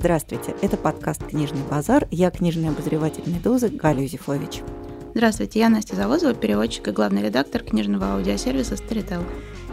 Здравствуйте, это подкаст «Книжный базар». Я книжный обозреватель «Медузы» Галя Юзефович. Здравствуйте, я Настя Завозова, переводчик и главный редактор книжного аудиосервиса Storytel.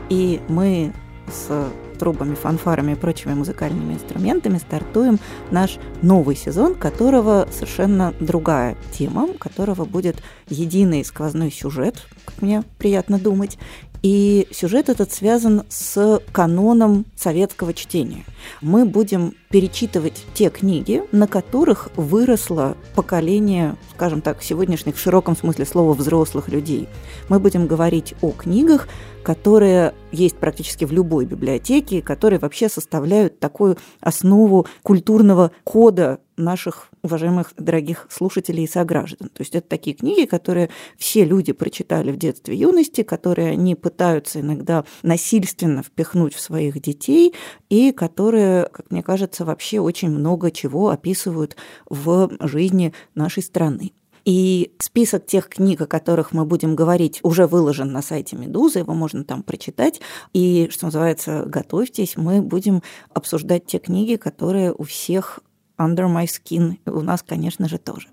И мы с трубами, фанфарами и прочими музыкальными инструментами стартуем наш новый сезон, которого совершенно другая тема, которого будет единый сквозной сюжет, как мне приятно думать, и сюжет этот связан с каноном советского чтения. Мы будем перечитывать те книги, на которых выросло поколение, скажем так, сегодняшних в широком смысле слова взрослых людей. Мы будем говорить о книгах, которые есть практически в любой библиотеке, которые вообще составляют такую основу культурного кода наших уважаемых дорогих слушателей и сограждан. То есть это такие книги, которые все люди прочитали в детстве и юности, которые они пытаются иногда насильственно впихнуть в своих детей, и которые, как мне кажется, вообще очень много чего описывают в жизни нашей страны. И список тех книг, о которых мы будем говорить, уже выложен на сайте Медузы, его можно там прочитать. И, что называется, готовьтесь, мы будем обсуждать те книги, которые у всех under my skin, у нас, конечно же, тоже.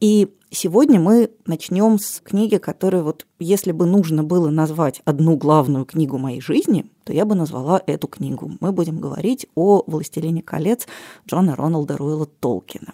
И сегодня мы начнем с книги, которая вот, если бы нужно было назвать одну главную книгу моей жизни, то я бы назвала эту книгу. Мы будем говорить о «Властелине колец» Джона Роналда Руэлла Толкина.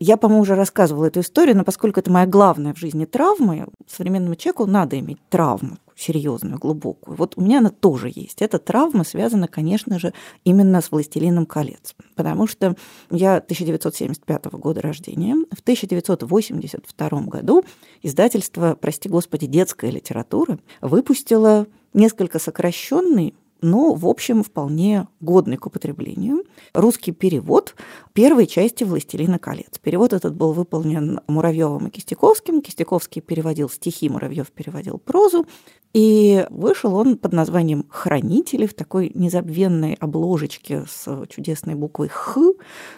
Я, по-моему, уже рассказывала эту историю, но поскольку это моя главная в жизни травма, современному человеку надо иметь травму серьезную, глубокую. Вот у меня она тоже есть. Эта травма связана, конечно же, именно с «Властелином колец», потому что я 1975 года рождения. В 1982 году издательство, прости господи, детская литература выпустило несколько сокращенный но, в общем, вполне годный к употреблению. Русский перевод первой части «Властелина колец». Перевод этот был выполнен Муравьевым и Кистяковским. Кистяковский переводил стихи, Муравьев переводил прозу. И вышел он под названием «Хранители» в такой незабвенной обложечке с чудесной буквой «Х»,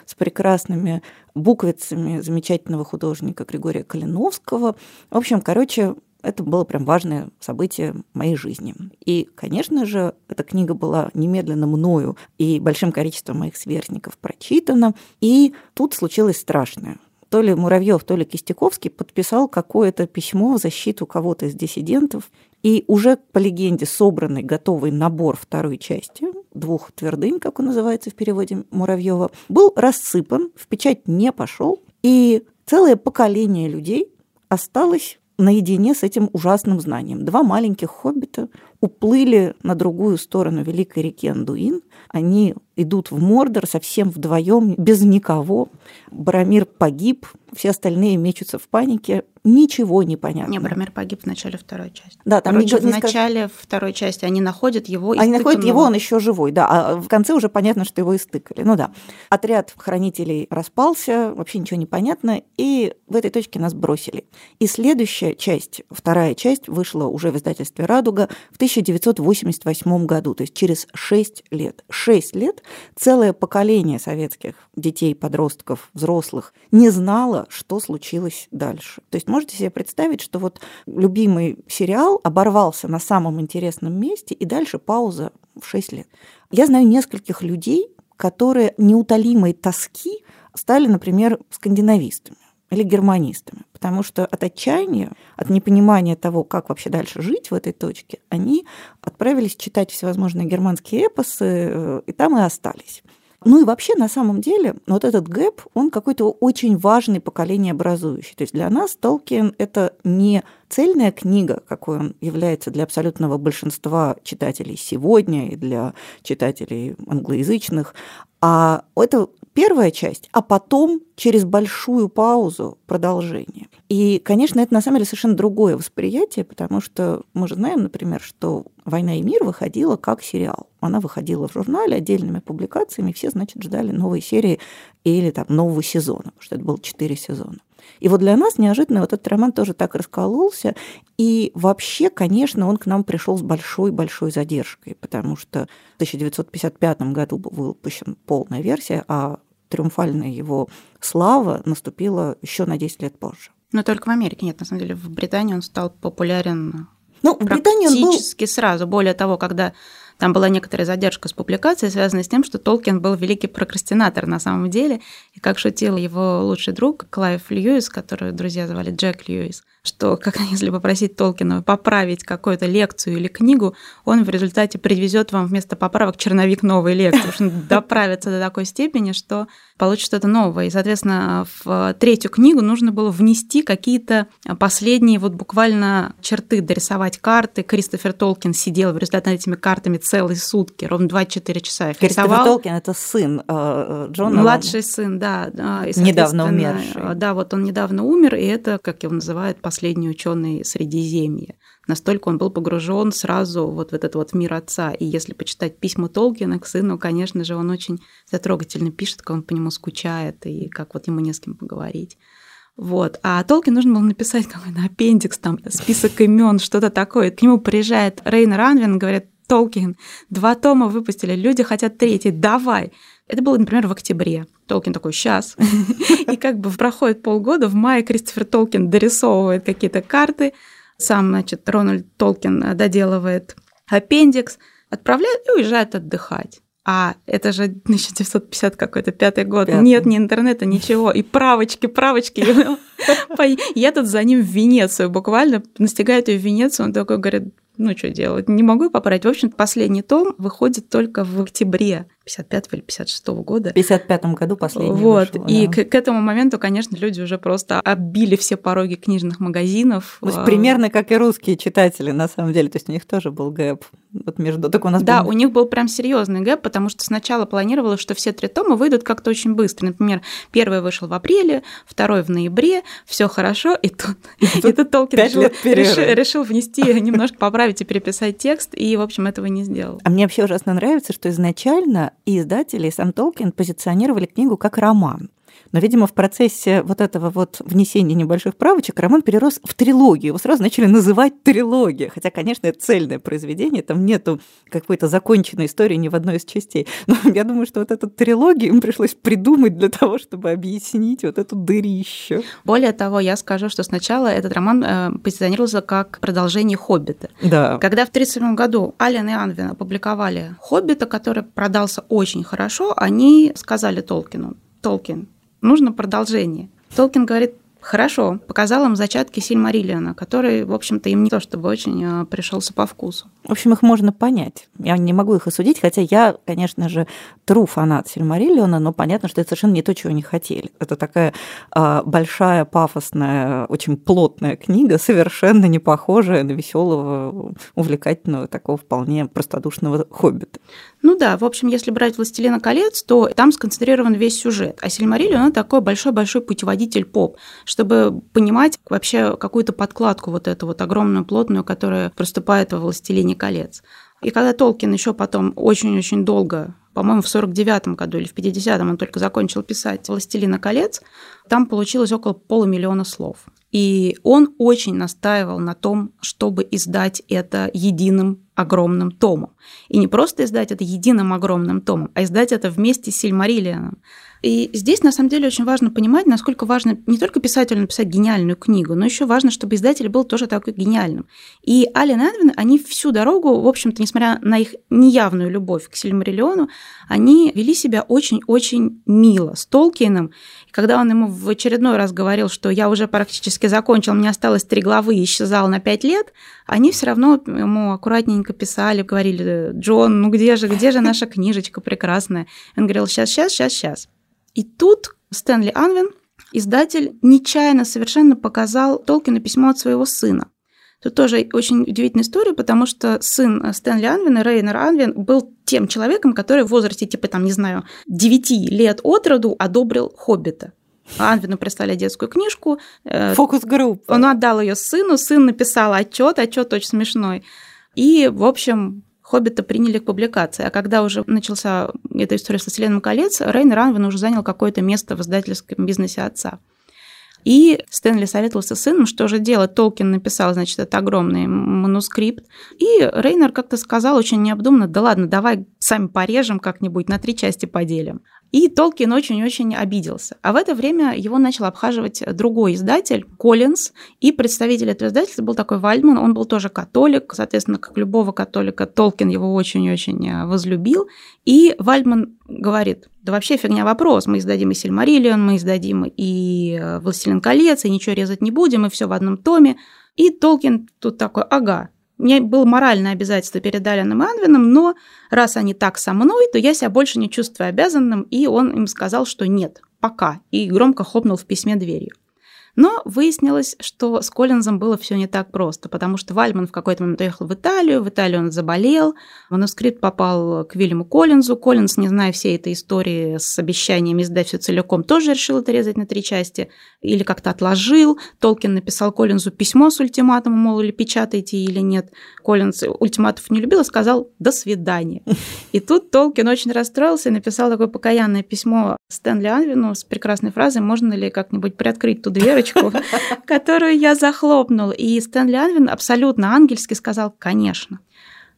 с прекрасными буквицами замечательного художника Григория Калиновского. В общем, короче, это было прям важное событие моей жизни. И, конечно же, эта книга была немедленно мною и большим количеством моих сверстников прочитана. И тут случилось страшное то ли Муравьев, то ли Кистяковский подписал какое-то письмо в защиту кого-то из диссидентов. И уже по легенде собранный, готовый набор второй части, двух твердынь, как он называется в переводе Муравьева, был рассыпан, в печать не пошел, и целое поколение людей осталось наедине с этим ужасным знанием. Два маленьких хоббита уплыли на другую сторону великой реки Андуин. Они идут в Мордор совсем вдвоем, без никого. Барамир погиб, все остальные мечутся в панике. Ничего не понятно. Не, Барамир погиб в начале второй части. Да, там Короче, не, в начале сказ... второй части они находят его. Они находят его, он еще живой, да. А в конце уже понятно, что его истыкали. Ну да. Отряд хранителей распался, вообще ничего не понятно, и в этой точке нас бросили. И следующая часть, вторая часть, вышла уже в издательстве «Радуга» в 1988 году, то есть через 6 лет. 6 лет целое поколение советских детей, подростков, взрослых не знало, что случилось дальше. То есть можете себе представить, что вот любимый сериал оборвался на самом интересном месте, и дальше пауза в 6 лет. Я знаю нескольких людей, которые неутолимой тоски стали, например, скандинавистами или германистами, потому что от отчаяния, от непонимания того, как вообще дальше жить в этой точке, они отправились читать всевозможные германские эпосы, э, и там и остались. Ну и вообще, на самом деле, вот этот гэп, он какой-то очень важный поколение образующий. То есть для нас Толкин – это не цельная книга, какой он является для абсолютного большинства читателей сегодня и для читателей англоязычных, а это первая часть, а потом через большую паузу продолжение. И, конечно, это на самом деле совершенно другое восприятие, потому что мы же знаем, например, что «Война и мир» выходила как сериал. Она выходила в журнале отдельными публикациями, все, значит, ждали новой серии или там нового сезона, потому что это было четыре сезона. И вот для нас неожиданно вот этот роман тоже так раскололся. И вообще, конечно, он к нам пришел с большой-большой задержкой, потому что в 1955 году был выпущен полная версия, а триумфальная его слава наступила еще на 10 лет позже. Но только в Америке нет, на самом деле в Британии он стал популярен ну, в Британии он был... сразу. Более того, когда Там была некоторая задержка с публикацией, связанная с тем, что Толкин был великий прокрастинатор на самом деле. И как шутил его лучший друг Клайв Льюис, которого друзья звали Джек Льюис, что как если попросить Толкина поправить какую-то лекцию или книгу, он в результате привезет вам вместо поправок черновик новой лекции, потому что он доправится до такой степени, что получит что-то новое. И, соответственно, в третью книгу нужно было внести какие-то последние вот буквально черты, дорисовать карты. Кристофер Толкин сидел в результате над этими картами целые сутки, ровно 24 часа. Кристофер рисовал. Толкин – это сын э, Джона. Младший сын, да. И, недавно умерший. Да, вот он недавно умер, и это, как его называют, последний ученый Средиземья. Настолько он был погружен сразу вот в этот вот мир отца. И если почитать письма Толкина к сыну, конечно же, он очень затрогательно пишет, как он по нему скучает и как вот ему не с кем поговорить. Вот. А Толкин нужно было написать какой-то аппендикс, там, список имен, что-то такое. К нему приезжает Рейн Ранвин, говорит, Толкин, два тома выпустили, люди хотят третий, давай. Это было, например, в октябре. Толкин такой, сейчас. И как бы проходит полгода, в мае Кристофер Толкин дорисовывает какие-то карты, сам, значит, Рональд Толкин доделывает аппендикс, отправляет и уезжает отдыхать. А это же 1950 какой-то пятый год. Пятый. Нет ни интернета, ничего. И правочки, правочки. Я тут за ним в Венецию буквально настигает ее в Венецию. Он такой говорит, ну что делать, не могу поправить. В общем, последний том выходит только в октябре 55 или 56 года. В 55 году последний Вот, вышел, и да. к, к этому моменту, конечно, люди уже просто оббили все пороги книжных магазинов. То есть а, примерно как и русские читатели, на самом деле, то есть у них тоже был гэп вот между... Так у нас да, был... у них был прям серьезный гэп, потому что сначала планировалось, что все три тома выйдут как-то очень быстро. Например, первый вышел в апреле, второй в ноябре, все хорошо, и тут, и тут Толкин решил, решил, решил внести, немножко поправить и переписать текст, и, в общем, этого не сделал. А мне вообще ужасно нравится, что изначально и издатели, сам Толкин позиционировали книгу как роман. Но, видимо, в процессе вот этого вот внесения небольших правочек роман перерос в трилогию. Его сразу начали называть трилогия. Хотя, конечно, это цельное произведение, там нету какой-то законченной истории ни в одной из частей. Но я думаю, что вот эту трилогию им пришлось придумать для того, чтобы объяснить вот эту дырищу. Более того, я скажу, что сначала этот роман э, позиционировался как продолжение «Хоббита». Да. Когда в 1937 году Ален и Анвин опубликовали «Хоббита», который продался очень хорошо, они сказали Толкину, Толкин, нужно продолжение. Толкин говорит, Хорошо, показал им зачатки Сильмариллиана, который, в общем-то, им не то чтобы очень а, пришелся по вкусу. В общем, их можно понять. Я не могу их осудить, хотя я, конечно же, тру фанат Сильмариллиона, но понятно, что это совершенно не то, чего они хотели. Это такая э, большая, пафосная, очень плотная книга, совершенно не похожая на веселого, увлекательного, такого вполне простодушного хоббита. Ну да, в общем, если брать «Властелина колец», то там сконцентрирован весь сюжет. А Сильмариллион – он такой большой-большой путеводитель поп, чтобы понимать вообще какую-то подкладку вот эту вот огромную, плотную, которая проступает во «Властелине колец». И когда Толкин еще потом очень-очень долго, по-моему, в 49 году или в 50-м он только закончил писать «Властелина колец», там получилось около полумиллиона слов. И он очень настаивал на том, чтобы издать это единым огромным томом. И не просто издать это единым огромным томом, а издать это вместе с Сильмариллианом. И здесь, на самом деле, очень важно понимать, насколько важно не только писателю написать гениальную книгу, но еще важно, чтобы издатель был тоже такой гениальным. И Ален Эдвин, они всю дорогу, в общем-то, несмотря на их неявную любовь к Сильмариллиону, они вели себя очень-очень мило с Толкиеном. И когда он ему в очередной раз говорил, что я уже практически закончил, мне осталось три главы и исчезал на пять лет, они все равно ему аккуратненько писали, говорили, Джон, ну где же, где же наша книжечка прекрасная? Он говорил, сейчас, сейчас, сейчас, сейчас. И тут Стэнли Анвин, издатель, нечаянно совершенно показал Толкину письмо от своего сына. Тут тоже очень удивительная история, потому что сын Стэнли Анвина, Рейнер Анвин, был тем человеком, который в возрасте, типа, там, не знаю, 9 лет от роду одобрил «Хоббита». Анвину прислали детскую книжку. Э, Фокус-группа. Он отдал ее сыну, сын написал отчет, отчет очень смешной. И, в общем, «Хоббита» приняли к публикации. А когда уже начался эта история со «Вселенным колец», Рейн Ранвин уже занял какое-то место в издательском бизнесе отца. И Стэнли советовался с сыном, что же делать. Толкин написал, значит, этот огромный манускрипт. И Рейнер как-то сказал очень необдуманно, да ладно, давай сами порежем как-нибудь, на три части поделим. И Толкин очень-очень обиделся. А в это время его начал обхаживать другой издатель, Коллинз, и представитель этого издательства был такой Вальдман, он был тоже католик, соответственно, как любого католика, Толкин его очень-очень э, возлюбил. И Вальдман говорит, да вообще фигня вопрос, мы издадим и Сильмариллион, мы издадим и э, Властелин колец, и ничего резать не будем, и все в одном томе. И Толкин тут такой, ага, мне было моральное обязательство перед Алианом и Анвином, но раз они так со мной, то я себя больше не чувствую обязанным, и он им сказал, что нет, пока, и громко хлопнул в письме дверью. Но выяснилось, что с Коллинзом было все не так просто, потому что Вальман в какой-то момент уехал в Италию, в Италию он заболел, манускрипт попал к Вильяму Коллинзу, Коллинз, не зная всей этой истории с обещанием издать все целиком, тоже решил это резать на три части, или как-то отложил. Толкин написал Коллинзу письмо с ультиматумом, мол, или печатайте, или нет. Коллинз ультиматов не любил и сказал «до свидания». И тут Толкин очень расстроился и написал такое покаянное письмо Стэнли Анвину с прекрасной фразой «Можно ли как-нибудь приоткрыть ту дверь, дырочку, которую я захлопнул. И Стэнли Анвин абсолютно ангельски сказал, конечно.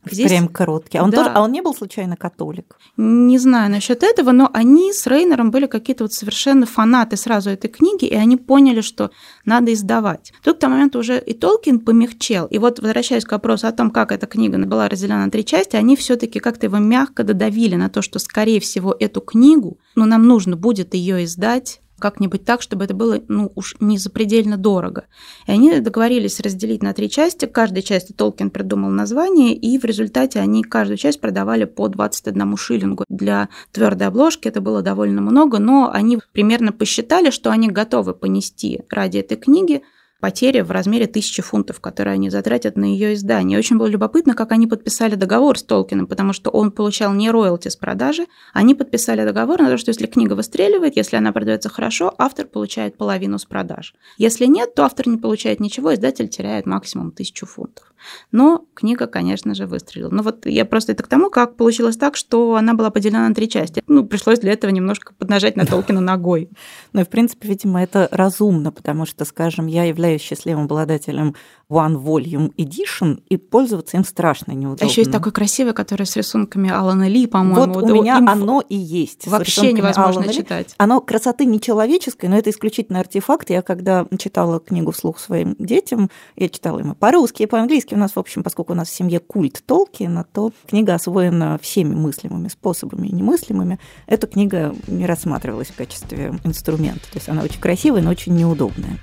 Здесь... Прям короткий. А он, да. тоже, а он не был случайно католик? Не знаю насчет этого, но они с Рейнером были какие-то вот совершенно фанаты сразу этой книги, и они поняли, что надо издавать. Тут к тому моменту уже и Толкин помягчел. И вот возвращаясь к вопросу о том, как эта книга была разделена на три части, они все таки как-то его мягко додавили на то, что, скорее всего, эту книгу, ну, нам нужно будет ее издать как-нибудь так, чтобы это было, ну, уж не запредельно дорого. И они договорились разделить на три части. Каждой части Толкин придумал название, и в результате они каждую часть продавали по 21 шиллингу. Для твердой обложки это было довольно много, но они примерно посчитали, что они готовы понести ради этой книги потери в размере тысячи фунтов, которые они затратят на ее издание. Очень было любопытно, как они подписали договор с Толкином, потому что он получал не роялти с продажи, они подписали договор на то, что если книга выстреливает, если она продается хорошо, автор получает половину с продаж. Если нет, то автор не получает ничего, издатель теряет максимум тысячу фунтов. Но книга, конечно же, выстрелила. Ну вот я просто это к тому, как получилось так, что она была поделена на три части. Ну, пришлось для этого немножко поднажать на Толкина ногой. Ну в принципе, видимо, это разумно, потому что, скажем, я являюсь счастливым обладателем One Volume Edition, и пользоваться им страшно неудобно. А еще есть такой красивый, который с рисунками Алана Ли, по-моему. Вот у меня им... оно и есть. Вообще невозможно Алана читать. Ли. Оно красоты нечеловеческой, но это исключительно артефакт. Я когда читала книгу вслух своим детям, я читала им по-русски и по-английски. У нас, в общем, поскольку у нас в семье культ Толкина, то книга освоена всеми мыслимыми способами и немыслимыми. Эта книга не рассматривалась в качестве инструмента. То есть она очень красивая, но очень неудобная.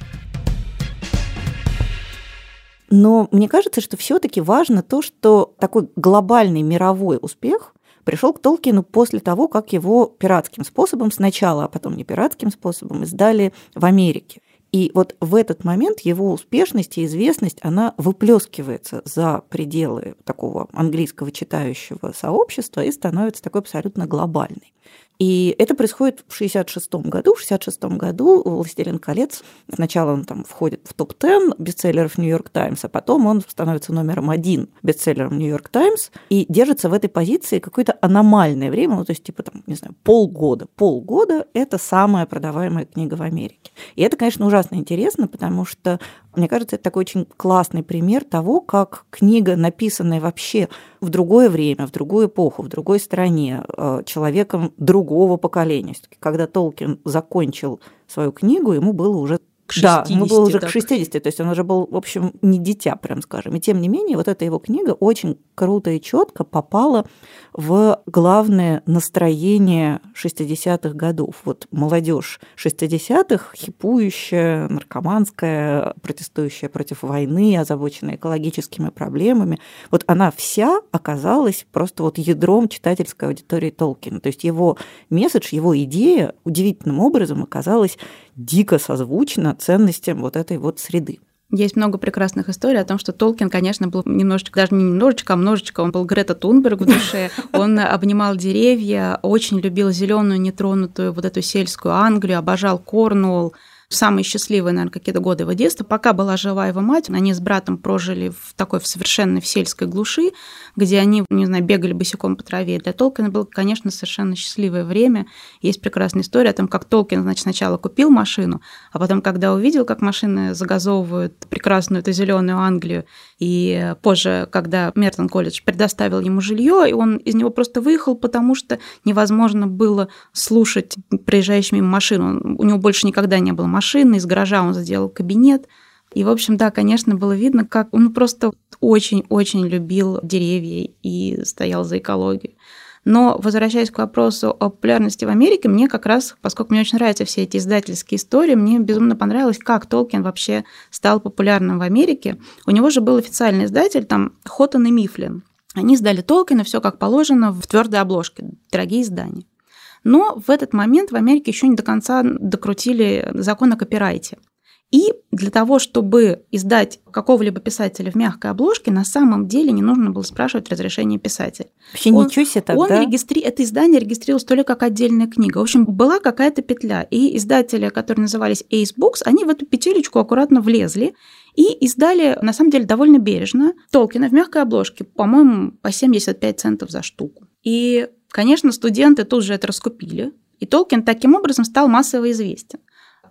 Но мне кажется, что все-таки важно то, что такой глобальный мировой успех пришел к Толкину после того, как его пиратским способом сначала, а потом не пиратским способом издали в Америке. И вот в этот момент его успешность и известность, она выплескивается за пределы такого английского читающего сообщества и становится такой абсолютно глобальной. И это происходит в 66 году. В 66 году «Властелин колец» сначала он там входит в топ-10 бестселлеров «Нью-Йорк Таймс», а потом он становится номером один бестселлером «Нью-Йорк Таймс» и держится в этой позиции какое-то аномальное время, ну, то есть типа там, не знаю, полгода. Полгода – это самая продаваемая книга в Америке. И это, конечно, ужасно интересно, потому что мне кажется, это такой очень классный пример того, как книга, написанная вообще в другое время, в другую эпоху, в другой стране, э, человеком другого поколения. Когда Толкин закончил свою книгу, ему было уже к 60. Да, ему было уже так. к 60, то есть он уже был, в общем, не дитя, прям скажем. И тем не менее, вот эта его книга очень круто и четко попала в главное настроение 60-х годов. Вот молодежь 60-х, хипующая, наркоманская, протестующая против войны, озабоченная экологическими проблемами, вот она вся оказалась просто вот ядром читательской аудитории Толкина. То есть его месседж, его идея удивительным образом оказалась дико созвучна ценностям вот этой вот среды. Есть много прекрасных историй о том, что Толкин, конечно, был немножечко, даже не немножечко, а множечко, он был Грета Тунберг в душе, он обнимал деревья, очень любил зеленую, нетронутую вот эту сельскую Англию, обожал Корнуолл, самые счастливые, наверное, какие-то годы его детства. Пока была жива его мать, они с братом прожили в такой в совершенно в сельской глуши, где они, не знаю, бегали босиком по траве. Для Толкина было, конечно, совершенно счастливое время. Есть прекрасная история о том, как Толкин, значит, сначала купил машину, а потом, когда увидел, как машины загазовывают прекрасную эту зеленую Англию, и позже, когда Мертон колледж предоставил ему жилье, и он из него просто выехал, потому что невозможно было слушать проезжающими мимо машину. У него больше никогда не было машины, из гаража он сделал кабинет. И, в общем, да, конечно, было видно, как он просто очень-очень любил деревья и стоял за экологию. Но возвращаясь к вопросу о популярности в Америке, мне как раз, поскольку мне очень нравятся все эти издательские истории, мне безумно понравилось, как Толкин вообще стал популярным в Америке. У него же был официальный издатель, там, Хоттон и Мифлин. Они сдали Толкина все как положено в твердой обложке, дорогие издания. Но в этот момент в Америке еще не до конца докрутили закон о копирайте. И для того, чтобы издать какого-либо писателя в мягкой обложке, на самом деле не нужно было спрашивать разрешение писателя. Вообще он, ничего себе тогда. Он регистри... Это издание регистрировалось только как отдельная книга. В общем, была какая-то петля. И издатели, которые назывались Ace Books, они в эту петелечку аккуратно влезли и издали, на самом деле, довольно бережно Толкина в мягкой обложке, по-моему, по 75 центов за штуку. И, конечно, студенты тут же это раскупили, и Толкин таким образом стал массово известен.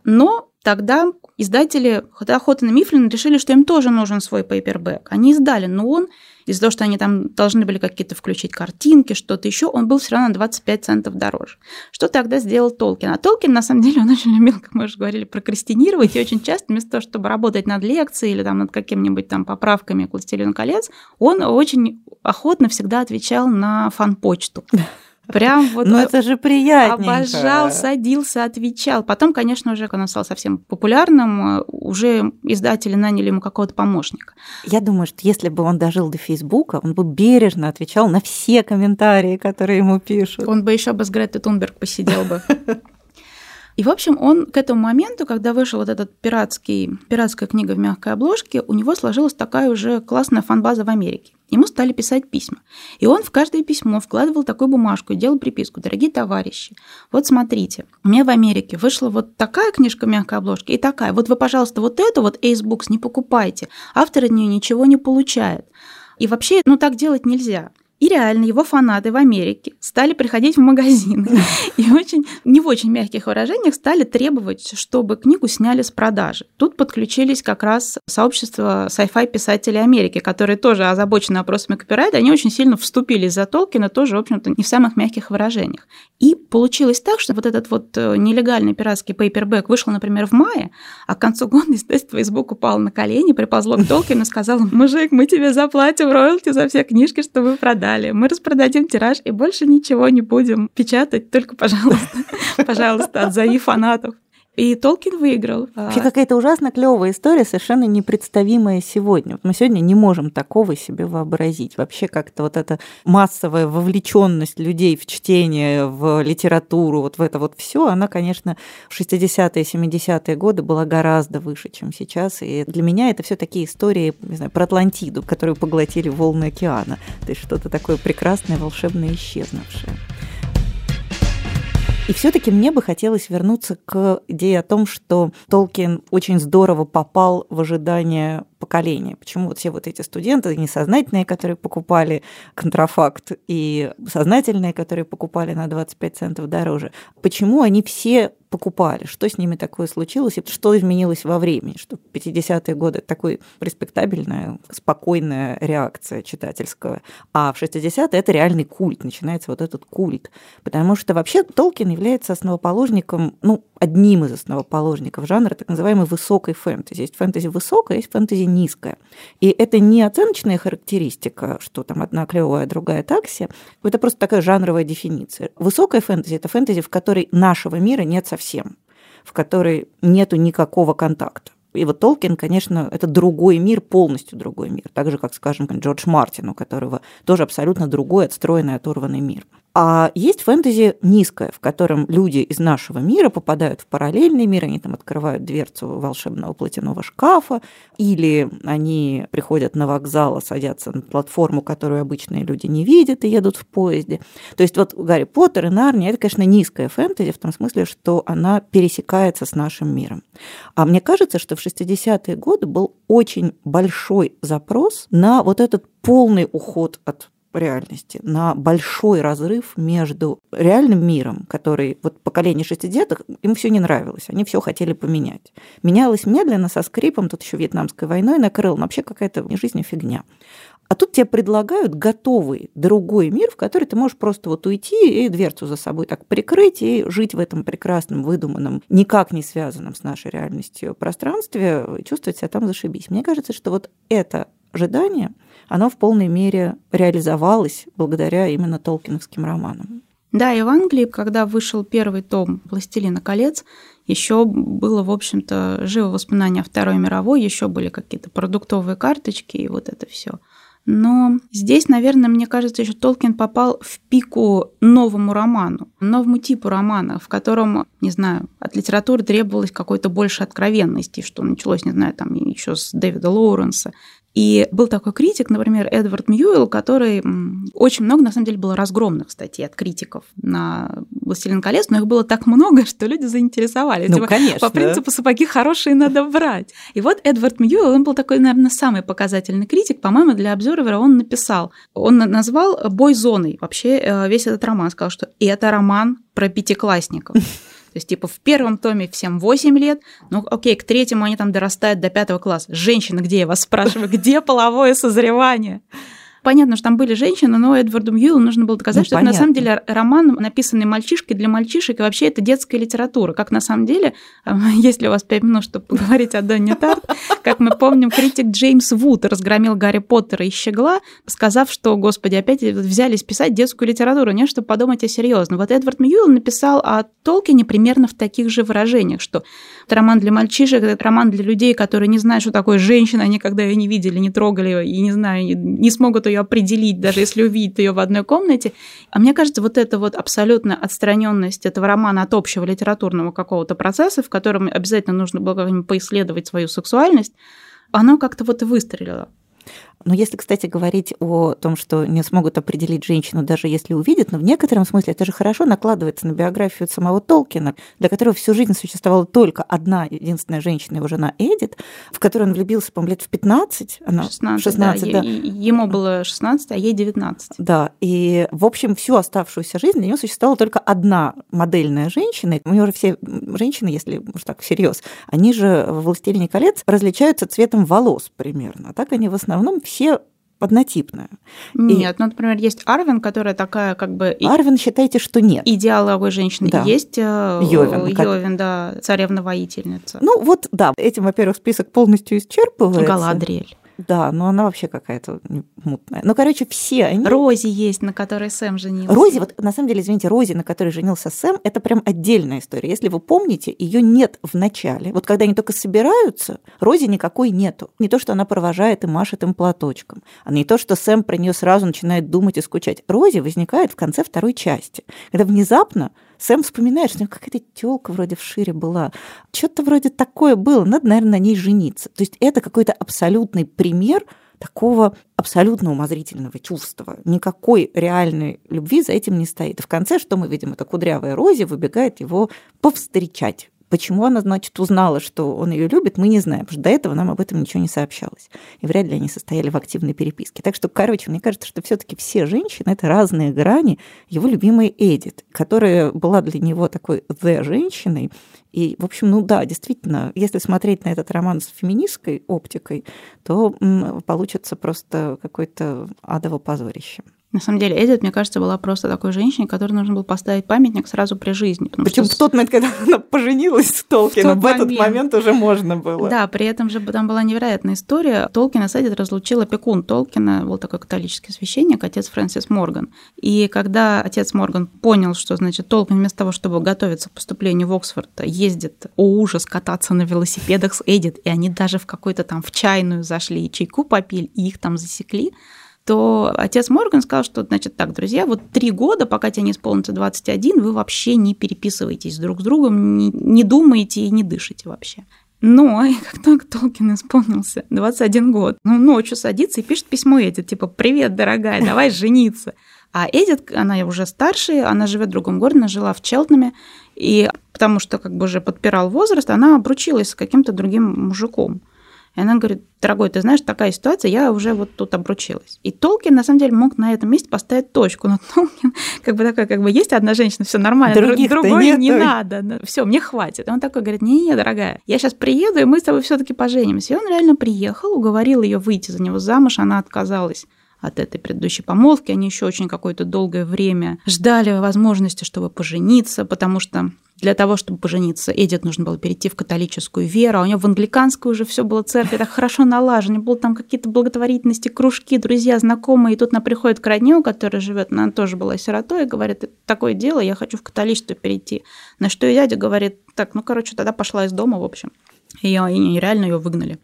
Но тогда издатели Хотан и Мифлин решили, что им тоже нужен свой пейпербэк. Они издали, но он, из-за того, что они там должны были какие-то включить картинки, что-то еще, он был все равно на 25 центов дороже. Что тогда сделал Толкин? А Толкин, на самом деле, он очень любил, как мы уже говорили, прокрастинировать, и очень часто вместо того, чтобы работать над лекцией или там над какими-нибудь там поправками к «Властелину колец», он очень охотно всегда отвечал на фан-почту. Прям вот... Но это же приятненько. Обожал, садился, отвечал. Потом, конечно, уже, когда он стал совсем популярным, уже издатели наняли ему какого-то помощника. Я думаю, что если бы он дожил до Фейсбука, он бы бережно отвечал на все комментарии, которые ему пишут. Он бы еще бы с Гретой Тунберг посидел бы. И, в общем, он к этому моменту, когда вышел вот этот пиратский, пиратская книга в мягкой обложке, у него сложилась такая уже классная фанбаза в Америке. Ему стали писать письма. И он в каждое письмо вкладывал такую бумажку и делал приписку. Дорогие товарищи, вот смотрите, у меня в Америке вышла вот такая книжка мягкой обложки и такая. Вот вы, пожалуйста, вот эту вот Ace Books не покупайте. Автор от нее ничего не получает. И вообще, ну так делать нельзя. И реально его фанаты в Америке стали приходить в магазины и очень, не в очень мягких выражениях стали требовать, чтобы книгу сняли с продажи. Тут подключились как раз сообщество sci-fi писателей Америки, которые тоже озабочены вопросами копирайта, они очень сильно вступили за Толкина, тоже, в общем-то, не в самых мягких выражениях. И получилось так, что вот этот вот э, нелегальный пиратский пейпербэк вышел, например, в мае, а к концу года издательство Facebook упало на колени, приползло к Толкину и сказало, мужик, мы тебе заплатим роялти за все книжки, что вы продали далее. Мы распродадим тираж и больше ничего не будем печатать, только, пожалуйста, пожалуйста, отзови фанатов. И Толкин выиграл. Вообще какая-то ужасно клевая история, совершенно непредставимая сегодня. Мы сегодня не можем такого себе вообразить. Вообще как-то вот эта массовая вовлеченность людей в чтение, в литературу, вот в это вот все, она, конечно, в 60-е, 70-е годы была гораздо выше, чем сейчас. И для меня это все такие истории, не знаю, про Атлантиду, которую поглотили волны океана. То есть что-то такое прекрасное, волшебное, исчезнувшее. И все-таки мне бы хотелось вернуться к идее о том, что Толкин очень здорово попал в ожидание поколения. Почему вот все вот эти студенты, несознательные, которые покупали контрафакт, и сознательные, которые покупали на 25 центов дороже, почему они все покупали, что с ними такое случилось, и что изменилось во времени, что в 50-е годы такой респектабельная, спокойная реакция читательского, а в 60-е это реальный культ, начинается вот этот культ, потому что вообще Толкин является основоположником, ну, одним из основоположников жанра так называемой высокой фэнтези. Есть фэнтези высокая, есть фэнтези низкая. И это не оценочная характеристика, что там одна клевая, другая такси. Это просто такая жанровая дефиниция. Высокая фэнтези – это фэнтези, в которой нашего мира нет совсем, в которой нету никакого контакта. И вот Толкин, конечно, это другой мир, полностью другой мир. Так же, как, скажем, Джордж Мартин, у которого тоже абсолютно другой, отстроенный, оторванный мир. А есть фэнтези низкое, в котором люди из нашего мира попадают в параллельный мир, они там открывают дверцу волшебного платяного шкафа, или они приходят на вокзал, садятся на платформу, которую обычные люди не видят, и едут в поезде. То есть вот Гарри Поттер и Нарния – это, конечно, низкая фэнтези в том смысле, что она пересекается с нашим миром. А мне кажется, что в 60-е годы был очень большой запрос на вот этот полный уход от реальности, на большой разрыв между реальным миром, который вот поколение шестидесятых, им все не нравилось, они все хотели поменять. Менялось медленно, со скрипом, тут еще вьетнамской войной накрыл, но вообще какая-то в жизни фигня. А тут тебе предлагают готовый другой мир, в который ты можешь просто вот уйти и дверцу за собой так прикрыть и жить в этом прекрасном, выдуманном, никак не связанном с нашей реальностью пространстве, чувствовать себя там зашибись. Мне кажется, что вот это ожидание, оно в полной мере реализовалось благодаря именно толкиновским романам. Да, и в Англии, когда вышел первый том «Властелина колец», еще было, в общем-то, живо воспоминание о Второй мировой, еще были какие-то продуктовые карточки и вот это все. Но здесь, наверное, мне кажется, еще Толкин попал в пику новому роману, новому типу романа, в котором, не знаю, от литературы требовалось какой-то больше откровенности, что началось, не знаю, там еще с Дэвида Лоуренса, и был такой критик, например, Эдвард Мьюэлл, который очень много, на самом деле, было разгромных статей от критиков на «Властелин колец», но их было так много, что люди заинтересовались. Ну, типа, конечно. По принципу «сапоги хорошие надо брать». И вот Эдвард Мьюэлл, он был такой, наверное, самый показательный критик. По-моему, для обзорвера он написал, он назвал «бой зоной» вообще э, весь этот роман. Сказал, что это роман про пятиклассников. То есть, типа, в первом томе всем 8 лет, ну, окей, к третьему они там дорастают до пятого класса. Женщина, где я вас спрашиваю, где половое созревание? Понятно, что там были женщины, но Эдварду Мьюлу нужно было доказать, ну, что понятно. это на самом деле роман, написанный мальчишкой для мальчишек, и вообще это детская литература. Как на самом деле, если у вас пять минут, чтобы поговорить о Донне Тарт, как мы помним, критик Джеймс Вуд разгромил Гарри Поттера и Щегла, сказав, что, господи, опять взялись писать детскую литературу, не чтобы подумать о серьезном. Вот Эдвард Мьюлл написал о Толкине примерно в таких же выражениях, что это роман для мальчишек, это роман для людей, которые не знают, что такое женщина, никогда ее не видели, не трогали и не знаю, не смогут ее определить, даже если увидят ее в одной комнате. А мне кажется, вот эта вот абсолютная отстраненность этого романа от общего литературного какого-то процесса, в котором обязательно нужно было поисследовать свою сексуальность, оно как-то вот и выстрелило. Но если, кстати, говорить о том, что не смогут определить женщину, даже если увидят, но в некотором смысле это же хорошо накладывается на биографию самого Толкина, для которого всю жизнь существовала только одна единственная женщина, его жена Эдит, в которую он влюбился, по-моему, лет в 15. Она 16, 16 да. да. Ему было 16, а ей 19. Да, и, в общем, всю оставшуюся жизнь для него существовала только одна модельная женщина. У него же все женщины, если уж так всерьез, они же в «Властелине колец» различаются цветом волос примерно. А так они в основном все однотипная. Нет, и... ну, например, есть Арвин, которая такая как бы... Арвин считаете, что нет. Идеаловой женщины. Да. Есть э, Йовин, Йовин как... да, царевна-воительница. Ну вот, да, этим, во-первых, список полностью исчерпывается. Галадриэль. Да, но она вообще какая-то мутная. Ну, короче, все они... Рози есть, на которой Сэм женился. Рози, вот на самом деле, извините, Рози, на которой женился Сэм, это прям отдельная история. Если вы помните, ее нет в начале. Вот когда они только собираются, Рози никакой нету. Не то, что она провожает и машет им платочком, а не то, что Сэм про нее сразу начинает думать и скучать. Рози возникает в конце второй части, когда внезапно Сэм вспоминает, что у него какая-то тёлка вроде в шире была. Что-то вроде такое было, надо, наверное, на ней жениться. То есть это какой-то абсолютный пример такого абсолютно умозрительного чувства. Никакой реальной любви за этим не стоит. И в конце, что мы видим, это кудрявая Рози выбегает его повстречать. Почему она, значит, узнала, что он ее любит, мы не знаем, потому что до этого нам об этом ничего не сообщалось. И вряд ли они состояли в активной переписке. Так что, короче, мне кажется, что все-таки все женщины это разные грани его любимой Эдит, которая была для него такой the женщиной. И, в общем, ну да, действительно, если смотреть на этот роман с феминистской оптикой, то получится просто какое-то адово позорище. На самом деле, Эдит, мне кажется, была просто такой женщиной, которой нужно было поставить памятник сразу при жизни. Причем что... в тот момент, когда она поженилась с Толкином, в, в этот момент уже можно было. Да, при этом же там была невероятная история. Толкина с Эдит разлучил опекун Толкина, был такой католический священник, отец Фрэнсис Морган. И когда отец Морган понял, что, значит, Толкин вместо того, чтобы готовиться к поступлению в Оксфорд, ездит, о ужас, кататься на велосипедах с Эдит, и они даже в какой-то там в чайную зашли и чайку попили, и их там засекли, то отец Морган сказал, что, значит, так, друзья, вот три года, пока тебе не исполнится 21, вы вообще не переписываетесь друг с другом, не, не думаете и не дышите вообще. Но как только Толкин исполнился 21 год, ну, ночью садится и пишет письмо Эдит, типа «Привет, дорогая, давай жениться». А Эдит, она уже старше, она живет в другом городе, она жила в Челтнаме, и потому что как бы уже подпирал возраст, она обручилась с каким-то другим мужиком. И она говорит, дорогой, ты знаешь, такая ситуация, я уже вот тут обручилась. И Толкин, на самом деле, мог на этом месте поставить точку. Но Толкин, как бы такой, как бы есть одна женщина, все нормально, Других другой нет, не надо, все, мне хватит. И он такой говорит, не-не, дорогая, я сейчас приеду, и мы с тобой все-таки поженимся. И он реально приехал, уговорил ее выйти за него замуж, она отказалась от этой предыдущей помолвки. Они еще очень какое-то долгое время ждали возможности, чтобы пожениться, потому что для того, чтобы пожениться, Эдит нужно было перейти в католическую веру, а у нее в англиканскую уже все было церковь, так хорошо налажено, было там какие-то благотворительности, кружки, друзья, знакомые, и тут она приходит к родню, которая живет, она тоже была сиротой, и говорит, такое дело, я хочу в католичество перейти. На что и дядя говорит, так, ну, короче, тогда пошла из дома, в общем. И, и реально ее выгнали.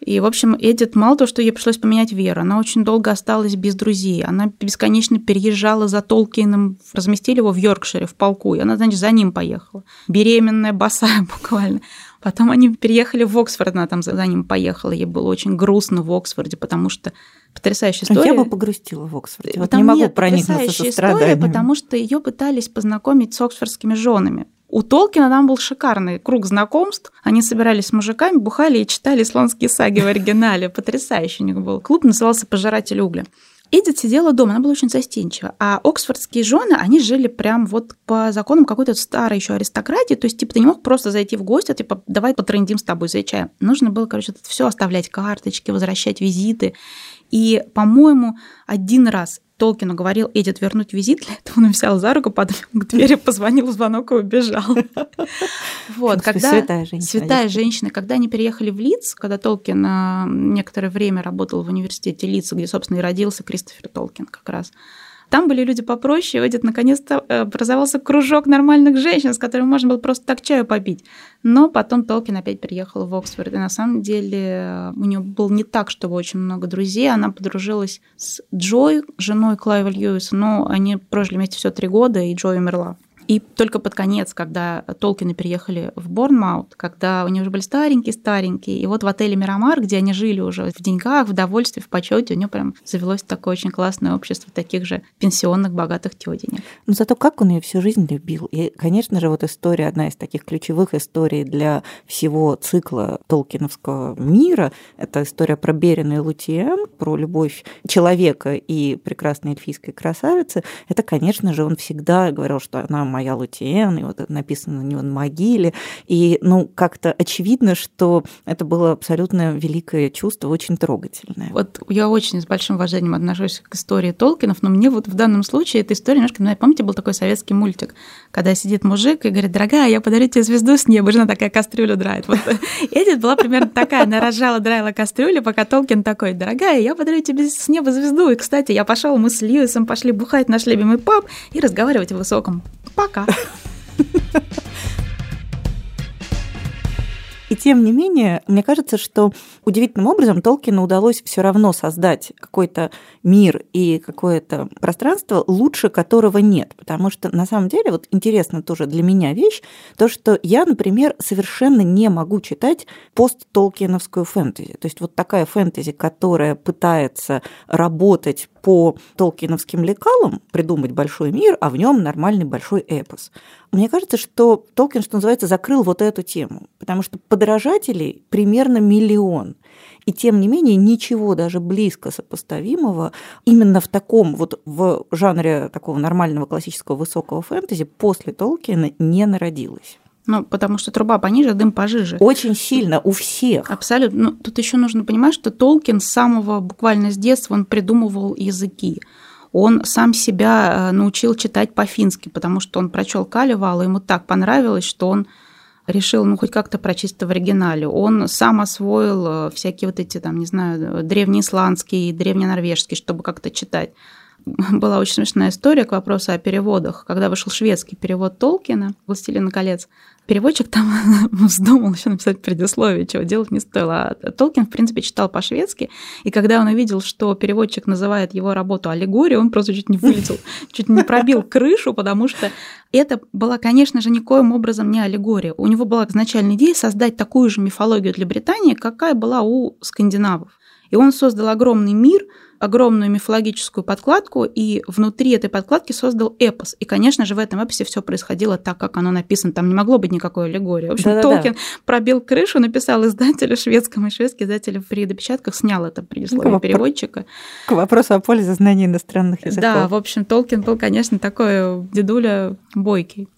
И, в общем, Эдит, мало того, что ей пришлось поменять веру, она очень долго осталась без друзей. Она бесконечно переезжала за Толкином, разместили его в Йоркшире, в полку, и она, значит, за ним поехала. Беременная, босая буквально. Потом они переехали в Оксфорд, она там за ним поехала. Ей было очень грустно в Оксфорде, потому что потрясающая история. Я бы погрустила в Оксфорде. Вот не могу нет, проникнуться со история, потому что ее пытались познакомить с оксфордскими женами. У Толкина там был шикарный круг знакомств. Они собирались с мужиками, бухали и читали слонские саги в оригинале. Потрясающий у них был. Клуб назывался «Пожиратель угля». Эдит сидела дома, она была очень застенчива. А оксфордские жены, они жили прям вот по законам какой-то старой еще аристократии. То есть, типа, ты не мог просто зайти в гости, типа, давай потрендим с тобой за чаем. Нужно было, короче, все оставлять карточки, возвращать визиты. И, по-моему, один раз Толкину говорил Эдит вернуть визит, для этого он взял за руку, подвел к двери, позвонил в звонок и убежал. Вот, когда... Святая женщина. Святая женщина. Когда они переехали в Лидс, когда Толкин некоторое время работал в университете Лидса, где, собственно, и родился Кристофер Толкин как раз, там были люди попроще, и наконец-то э, образовался кружок нормальных женщин, с которыми можно было просто так чаю попить. Но потом Толкин опять приехал в Оксфорд, и на самом деле у нее был не так, чтобы очень много друзей. Она подружилась с Джой, женой Клайва Льюиса, но они прожили вместе все три года, и Джой умерла. И только под конец, когда Толкины переехали в Борнмаут, когда они уже были старенькие-старенькие, и вот в отеле «Мирамар», где они жили уже в деньгах, в довольстве, в почете, у нее прям завелось такое очень классное общество таких же пенсионных богатых тетенек. Но зато как он ее всю жизнь любил. И, конечно же, вот история, одна из таких ключевых историй для всего цикла Толкиновского мира, это история про Берина и Лутиен, про любовь человека и прекрасной эльфийской красавицы. Это, конечно же, он всегда говорил, что она моя Лутиен, и вот написано на него на могиле. И, ну, как-то очевидно, что это было абсолютно великое чувство, очень трогательное. Вот я очень с большим уважением отношусь к истории Толкинов, но мне вот в данном случае эта история немножко, ну, помните, был такой советский мультик, когда сидит мужик и говорит, дорогая, я подарю тебе звезду с неба, жена такая кастрюлю драет. Вот Эдит была примерно такая, она рожала, драила кастрюлю, пока Толкин такой, дорогая, я подарю тебе с неба звезду. И, кстати, я пошел, мы с Льюисом пошли бухать наш любимый паб и разговаривать в высоком Пока. И тем не менее, мне кажется, что удивительным образом Толкину удалось все равно создать какой-то мир и какое-то пространство, лучше которого нет. Потому что на самом деле, вот интересно тоже для меня вещь, то, что я, например, совершенно не могу читать пост-толкиновскую фэнтези. То есть вот такая фэнтези, которая пытается работать по толкиновским лекалам, придумать большой мир, а в нем нормальный большой эпос. Мне кажется, что Толкин, что называется, закрыл вот эту тему, потому что подражателей примерно миллион. И тем не менее ничего даже близко сопоставимого именно в таком вот в жанре такого нормального классического высокого фэнтези после Толкина не народилось. Ну, потому что труба пониже, дым пожиже. Очень сильно у всех. Абсолютно. Ну, тут еще нужно понимать, что Толкин с самого буквально с детства он придумывал языки. Он сам себя э, научил читать по-фински, потому что он прочел Калевал, и ему так понравилось, что он решил, ну, хоть как-то прочесть в оригинале. Он сам освоил э, всякие вот эти, там, не знаю, древнеисландские, древненорвежские, чтобы как-то читать. Была очень смешная история к вопросу о переводах. Когда вышел шведский перевод Толкина «Властелина колец», переводчик там вздумал еще написать предисловие, чего делать не стоило. А Толкин, в принципе, читал по-шведски, и когда он увидел, что переводчик называет его работу аллегорией, он просто чуть не вылетел, чуть не пробил крышу, потому что это была, конечно же, никоим образом не аллегория. У него была изначальная идея создать такую же мифологию для Британии, какая была у скандинавов. И он создал огромный мир, огромную мифологическую подкладку, и внутри этой подкладки создал эпос. И, конечно же, в этом эпосе все происходило так, как оно написано. Там не могло быть никакой аллегории. В общем, Да-да-да. Толкин пробил крышу, написал издателю шведскому, и шведский издатель при допечатках снял это предисловие ну, переводчика. К вопросу о пользе знаний иностранных языков. Да, в общем, Толкин был, конечно, такой дедуля бойкий.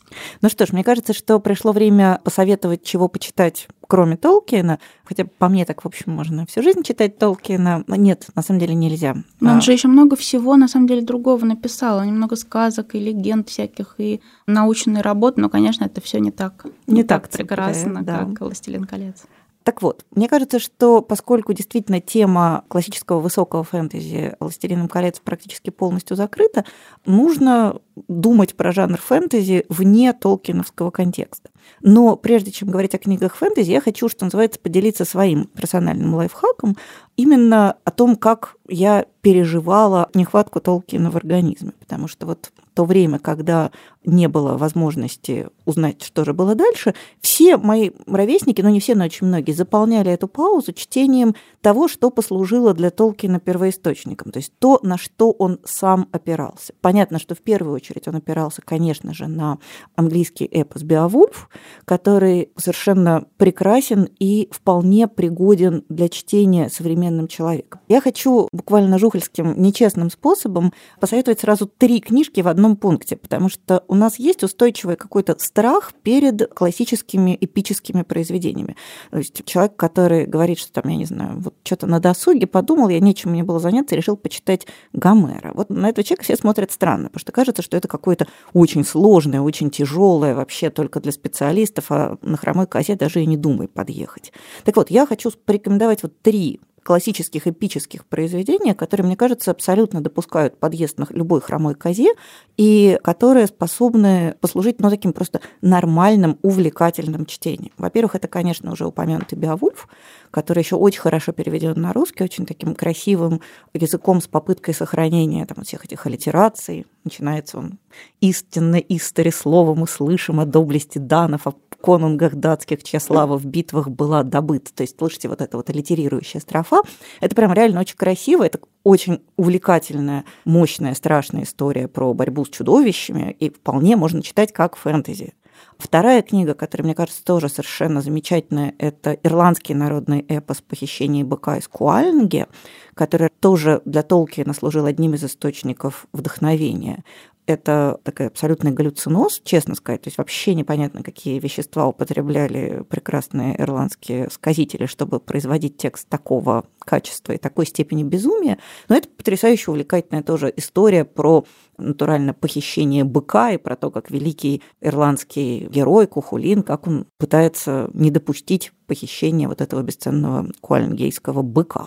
Ну что ж, мне кажется, что пришло время посоветовать, чего почитать, кроме Толкина. Хотя по мне так, в общем, можно всю жизнь читать Толкина. Нет, на самом деле нельзя. Но он а. же еще много всего, на самом деле, другого написал. Немного сказок и легенд всяких, и научные работы. Но, конечно, это все не так. Не, не так, так прекрасно, да. как «Властелин колец». Так вот, мне кажется, что поскольку действительно тема классического высокого фэнтези «Властелином колец» практически полностью закрыта, нужно думать про жанр фэнтези вне толкиновского контекста. Но прежде чем говорить о книгах фэнтези, я хочу, что называется, поделиться своим персональным лайфхаком именно о том, как я переживала нехватку Толкина в организме. Потому что вот то время, когда не было возможности узнать, что же было дальше, все мои ровесники, ну не все, но очень многие, заполняли эту паузу чтением того, что послужило для Толкина первоисточником, то есть то, на что он сам опирался. Понятно, что в первую очередь он опирался, конечно же, на английский эпос «Беовульф», который совершенно прекрасен и вполне пригоден для чтения современным человеком. Я хочу буквально жухельским нечестным способом посоветовать сразу три книжки в одном пункте, потому что у нас есть устойчивый какой-то страх перед классическими эпическими произведениями. То есть человек, который говорит, что там, я не знаю, вот что-то на досуге подумал, я нечем мне было заняться, решил почитать Гомера. Вот на этого человека все смотрят странно, потому что кажется, что это какое-то очень сложное, очень тяжелое вообще только для специалистов, а на хромой козе даже и не думай подъехать. Так вот, я хочу порекомендовать вот три классических эпических произведений, которые, мне кажется, абсолютно допускают подъезд на любой хромой козе и которые способны послужить ну, таким просто нормальным, увлекательным чтением. Во-первых, это, конечно, уже упомянутый Беовульф, который еще очень хорошо переведен на русский, очень таким красивым языком с попыткой сохранения там, всех этих аллитераций. Начинается он истинно истори словом мы слышим о доблести данов, о конунгах датских, чья слава в битвах была добыта. То есть, слышите, вот эта вот аллитерирующая строфа. Это прям реально очень красиво, это очень увлекательная, мощная, страшная история про борьбу с чудовищами, и вполне можно читать как фэнтези. Вторая книга, которая, мне кажется, тоже совершенно замечательная, это ирландский народный эпос «Похищение быка из Куальнги», который тоже для Толкина служил одним из источников вдохновения это такая абсолютный галлюциноз, честно сказать. То есть вообще непонятно, какие вещества употребляли прекрасные ирландские сказители, чтобы производить текст такого качества и такой степени безумия. Но это потрясающе увлекательная тоже история про натурально похищение быка и про то, как великий ирландский герой Кухулин, как он пытается не допустить похищения вот этого бесценного куальнгейского быка.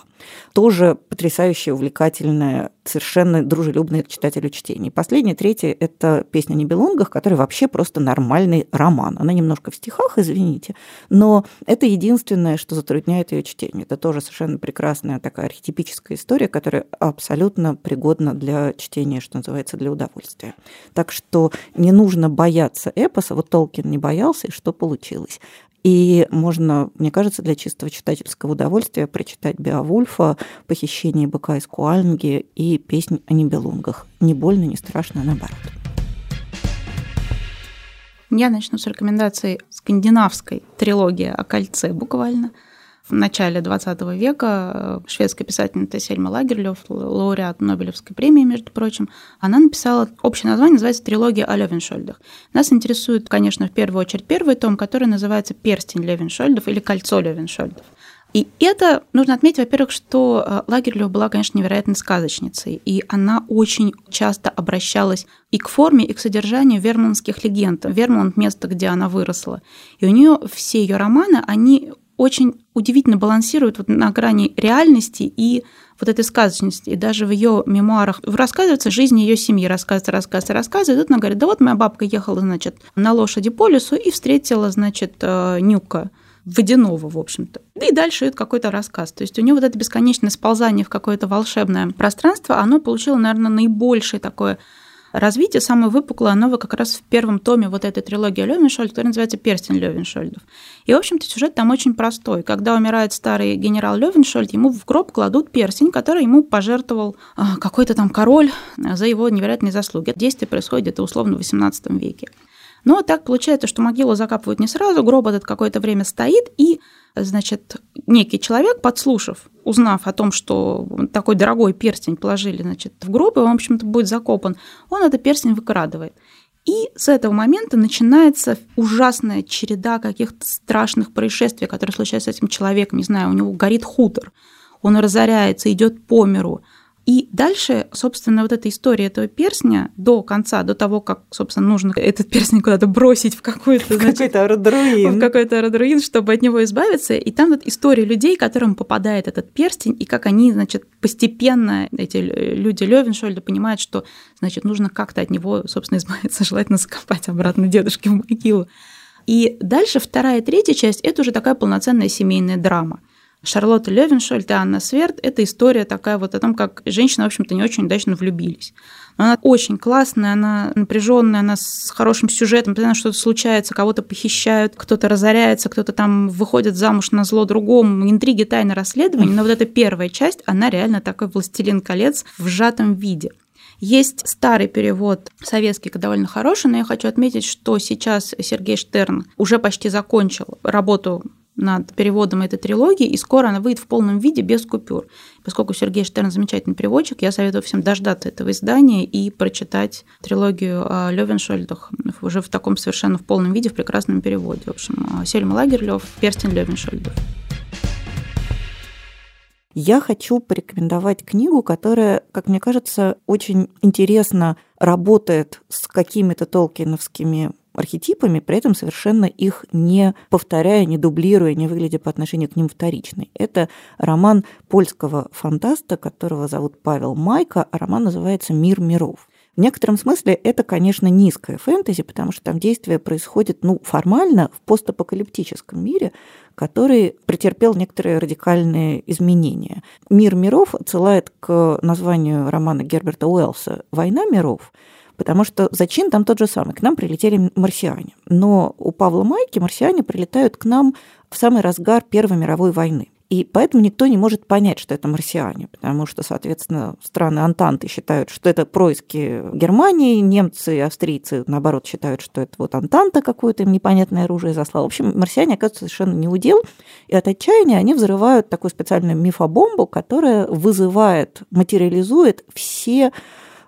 Тоже потрясающе увлекательное, совершенно дружелюбное к читателю чтение. Последнее, третье – это «Песня о Нибелунгах», который вообще просто нормальный роман. Она немножко в стихах, извините, но это единственное, что затрудняет ее чтение. Это тоже совершенно прекрасная такая архетипическая история, которая абсолютно пригодна для чтения, что называется, для удовольствия. Так что не нужно бояться эпоса. Вот Толкин не боялся, и что получилось. И можно, мне кажется, для чистого читательского удовольствия прочитать Беовульфа «Похищение быка из Куальнги» и «Песнь о Нибелунгах». Не больно, не страшно, а наоборот. Я начну с рекомендаций скандинавской трилогии о кольце буквально – в начале 20 века э, шведская писательница Сельма Лагерлёв, лауреат Нобелевской премии, между прочим, она написала, общее название называется «Трилогия о Левеншольдах». Нас интересует, конечно, в первую очередь первый том, который называется «Перстень Левеншольдов» или «Кольцо Левеншольдов». И это нужно отметить, во-первых, что э, Лагерлёв была, конечно, невероятной сказочницей, и она очень часто обращалась и к форме, и к содержанию вермонтских легенд. Вермонт – место, где она выросла. И у нее все ее романы, они очень удивительно балансирует вот на грани реальности и вот этой сказочности. И даже в ее мемуарах рассказывается жизнь ее семьи, рассказывается, рассказывается, рассказывается. И тут она говорит, да вот моя бабка ехала, значит, на лошади по лесу и встретила, значит, э, Нюка водяного, в общем-то. И дальше это какой-то рассказ. То есть у нее вот это бесконечное сползание в какое-то волшебное пространство, оно получило, наверное, наибольшее такое развитие, самое выпуклое, оно как раз в первом томе вот этой трилогии Левеншольд, которая называется «Перстень Левеншольдов». И, в общем-то, сюжет там очень простой. Когда умирает старый генерал Левеншольд, ему в гроб кладут перстень, который ему пожертвовал а, какой-то там король за его невероятные заслуги. Действие происходит где-то условно в XVIII веке. Но так получается, что могилу закапывают не сразу, гроб этот какое-то время стоит, и, значит, некий человек, подслушав, узнав о том, что такой дорогой перстень положили, значит, в гроб, и он, в общем-то, будет закопан, он этот перстень выкрадывает. И с этого момента начинается ужасная череда каких-то страшных происшествий, которые случаются с этим человеком. Не знаю, у него горит хутор, он разоряется, идет по миру, и дальше, собственно, вот эта история этого перстня до конца, до того, как, собственно, нужно этот перстень куда-то бросить в какой-то... какой-то родруин. В какой-то родруин, чтобы от него избавиться. И там вот история людей, которым попадает этот перстень, и как они, значит, постепенно, эти люди Левеншольда понимают, что, значит, нужно как-то от него, собственно, избавиться, желательно закопать обратно дедушке в могилу. И дальше вторая и третья часть – это уже такая полноценная семейная драма. Шарлотта Левеншольд и Анна Сверд – это история такая вот о том, как женщины, в общем-то, не очень удачно влюбились. Но она очень классная, она напряженная, она с хорошим сюжетом, постоянно что-то случается, кого-то похищают, кто-то разоряется, кто-то там выходит замуж на зло другому, интриги, тайны, расследования. Но вот эта первая часть, она реально такой «Властелин колец» в сжатом виде. Есть старый перевод советский, довольно хороший, но я хочу отметить, что сейчас Сергей Штерн уже почти закончил работу над переводом этой трилогии, и скоро она выйдет в полном виде без купюр. Поскольку Сергей Штерн замечательный переводчик, я советую всем дождаться этого издания и прочитать трилогию о Левеншольдах уже в таком совершенно в полном виде, в прекрасном переводе. В общем, Сельма Лагерлёв, «Перстень Левеншольдов». Я хочу порекомендовать книгу, которая, как мне кажется, очень интересно работает с какими-то толкиновскими архетипами, при этом совершенно их не повторяя, не дублируя, не выглядя по отношению к ним вторичной. Это роман польского фантаста, которого зовут Павел Майка, а роман называется «Мир миров». В некотором смысле это, конечно, низкая фэнтези, потому что там действие происходит ну, формально в постапокалиптическом мире, который претерпел некоторые радикальные изменения. «Мир миров» отсылает к названию романа Герберта Уэллса «Война миров», потому что зачин там тот же самый. К нам прилетели марсиане. Но у Павла Майки марсиане прилетают к нам в самый разгар Первой мировой войны. И поэтому никто не может понять, что это марсиане, потому что, соответственно, страны Антанты считают, что это происки Германии, немцы и австрийцы, наоборот, считают, что это вот Антанта какое-то им непонятное оружие заслал. В общем, марсиане оказываются совершенно не удел, и от отчаяния они взрывают такую специальную мифобомбу, которая вызывает, материализует все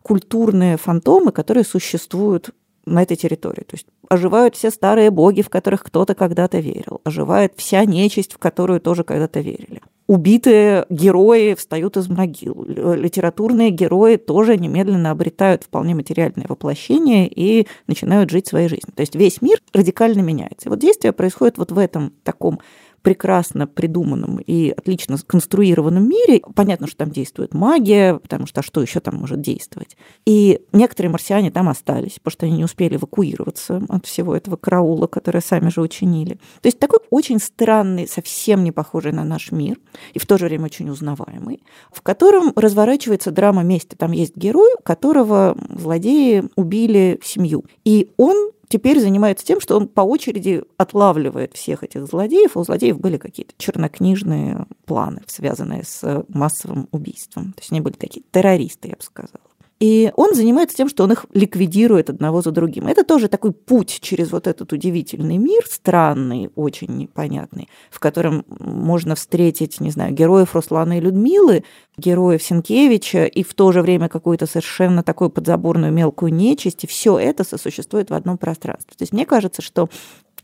культурные фантомы, которые существуют на этой территории. То есть оживают все старые боги, в которых кто-то когда-то верил. Оживает вся нечисть, в которую тоже когда-то верили. Убитые герои встают из могил. Литературные герои тоже немедленно обретают вполне материальное воплощение и начинают жить своей жизнью. То есть весь мир радикально меняется. И вот действие происходит вот в этом таком прекрасно придуманном и отлично сконструированном мире. Понятно, что там действует магия, потому что а что еще там может действовать? И некоторые марсиане там остались, потому что они не успели эвакуироваться от всего этого караула, который сами же учинили. То есть такой очень странный, совсем не похожий на наш мир, и в то же время очень узнаваемый, в котором разворачивается драма мести. Там есть герой, которого злодеи убили семью. И он теперь занимается тем, что он по очереди отлавливает всех этих злодеев. У злодеев были какие-то чернокнижные планы, связанные с массовым убийством. То есть они были такие террористы, я бы сказала. И он занимается тем, что он их ликвидирует одного за другим. Это тоже такой путь через вот этот удивительный мир, странный, очень непонятный, в котором можно встретить, не знаю, героев Руслана и Людмилы, героев Сенкевича и в то же время какую-то совершенно такую подзаборную мелкую нечисть. И все это сосуществует в одном пространстве. То есть мне кажется, что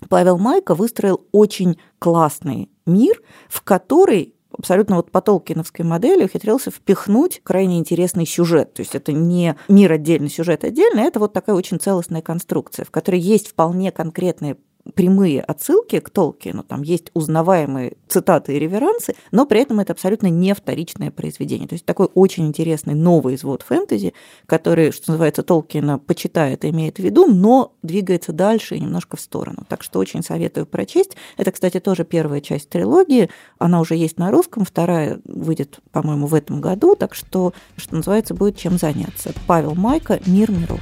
Павел Майко выстроил очень классный мир, в который абсолютно вот по толкиновской модели ухитрился впихнуть крайне интересный сюжет. То есть это не мир отдельно, сюжет отдельно, это вот такая очень целостная конструкция, в которой есть вполне конкретные прямые отсылки к Толкину, там есть узнаваемые цитаты и реверансы, но при этом это абсолютно не вторичное произведение. То есть такой очень интересный новый извод фэнтези, который, что называется, Толкина почитает и имеет в виду, но двигается дальше и немножко в сторону. Так что очень советую прочесть. Это, кстати, тоже первая часть трилогии. Она уже есть на русском, вторая выйдет, по-моему, в этом году, так что, что называется, будет чем заняться. Павел Майка «Мир миров».